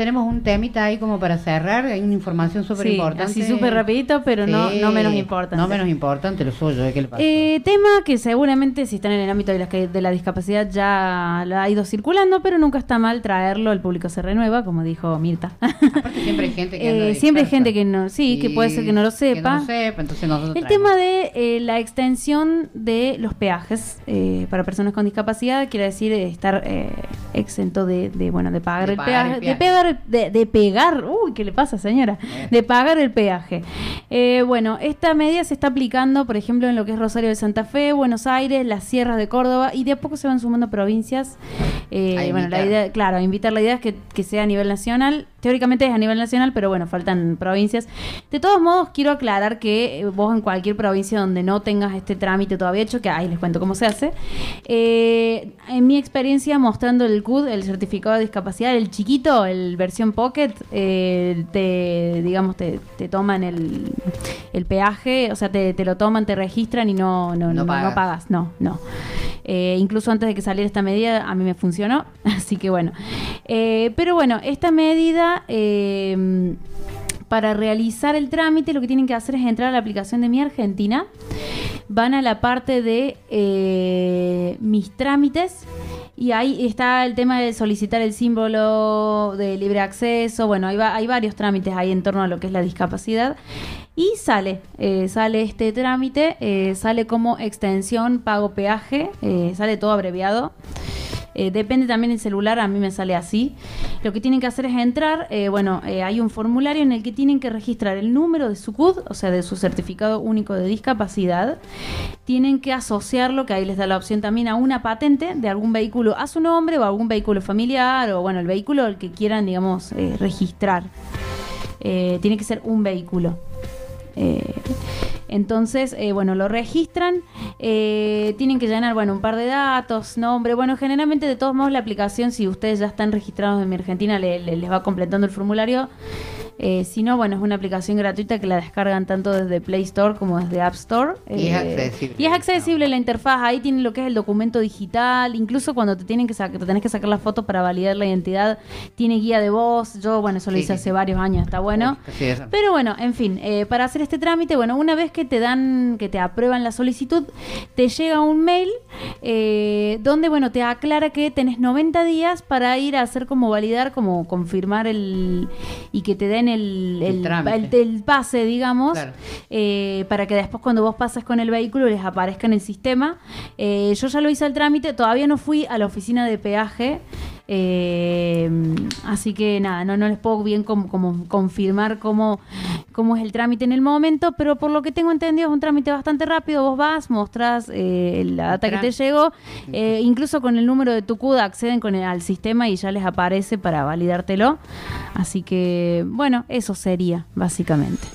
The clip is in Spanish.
tenemos un temita ahí como para cerrar, hay una información súper Sí, importante. así súper rapidito, pero no, Sí, no menos importante. No menos importante lo suyo, ¿eh? ¿qué le pasa? Eh, tema que seguramente si están en el ámbito de la, de la discapacidad ya lo ha ido circulando, pero nunca está mal traerlo, el público se renueva, como dijo Mirta. Aparte siempre hay gente que anda Eh, siempre hay gente que no, sí, que puede ser que no lo sepa. Que no lo sepa, entonces nosotros El traemos. tema de eh, la extensión de los peajes eh, para personas con discapacidad quiere decir estar eh, exento de, de, bueno de pagar De el pagar peaje, el de pegar de, de pegar, uy, ¿qué le pasa, señora? Eh. De pagar el peaje. Eh, bueno, esta medida se está aplicando, por ejemplo, en lo que es Rosario de Santa Fe, Buenos Aires, las sierras de Córdoba y de a poco se van sumando provincias. Eh, bueno, la idea, claro, invitar la idea es que, que sea a nivel nacional. Teóricamente es a nivel nacional, pero bueno, faltan provincias. De todos modos, quiero aclarar que eh, vos en cualquier provincia donde no tengas este trámite todavía hecho, que ahí les cuento cómo se hace, eh, en mi experiencia mostrando el CUD, el certificado de discapacidad, el chiquito, el versión Pocket, eh, te, digamos, te, te toman el, el peaje, o sea, te, te lo toman, te registran y no, no, No no, no pagas. pagas, no, no. Eh, incluso antes de que saliera esta medida, a mí me funcionó, así que bueno. Eh, pero bueno, esta medida, eh, para realizar el trámite, lo que tienen que hacer es entrar a la aplicación de Mi Argentina, van a la parte de eh, mis trámites. Y ahí está el tema de solicitar el símbolo de libre acceso. Bueno, hay, va- hay varios trámites ahí en torno a lo que es la discapacidad. Y sale, eh, sale este trámite, eh, sale como extensión pago peaje, eh, sale todo abreviado. Eh, depende también del celular, a mí me sale así. Lo que tienen que hacer es entrar, eh, bueno, eh, hay un formulario en el que tienen que registrar el número de su CUD, o sea, de su certificado único de discapacidad. Tienen que asociarlo, que ahí les da la opción también, a una patente de algún vehículo a su nombre o algún vehículo familiar o, bueno, el vehículo al que quieran, digamos, registrar. Tiene que ser un vehículo. Eh, entonces, eh, bueno, lo registran, eh, tienen que llenar, bueno, un par de datos, nombre, bueno, generalmente de todos modos la aplicación, si ustedes ya están registrados en mi Argentina, le- le- les va completando el formulario. Eh, si no, bueno, es una aplicación gratuita que la descargan tanto desde Play Store como desde App Store. Y es Eh, accesible. Y es accesible la interfaz, ahí tienen lo que es el documento digital, incluso cuando te tienen que te tenés que sacar la foto para validar la identidad, tiene guía de voz, yo, bueno, eso lo Sí, hice hace varios años, está bueno. Sí. Pero bueno, en fin, eh, para hacer este trámite, bueno, una vez que te dan, que te aprueban la solicitud, te llega un mail eh, donde, bueno, te aclara que tenés 90 días para ir a hacer como validar, como confirmar el y que te den el, El el, trámite. el- el pase, digamos, Claro. eh, para que después cuando vos pases con el vehículo les aparezca en el sistema. Eh, yo ya lo hice el trámite, todavía no fui a la oficina de peaje. eh, así que nada, no, no les puedo bien como, como confirmar cómo, cómo es el trámite en el momento, pero por lo que tengo entendido es un trámite bastante rápido. Vos vas, mostrás eh, la data que te llegó, eh, incluso con el número de tu CUDA acceden con el- al sistema y ya les aparece para validártelo. Así que, bueno, eso sería básicamente.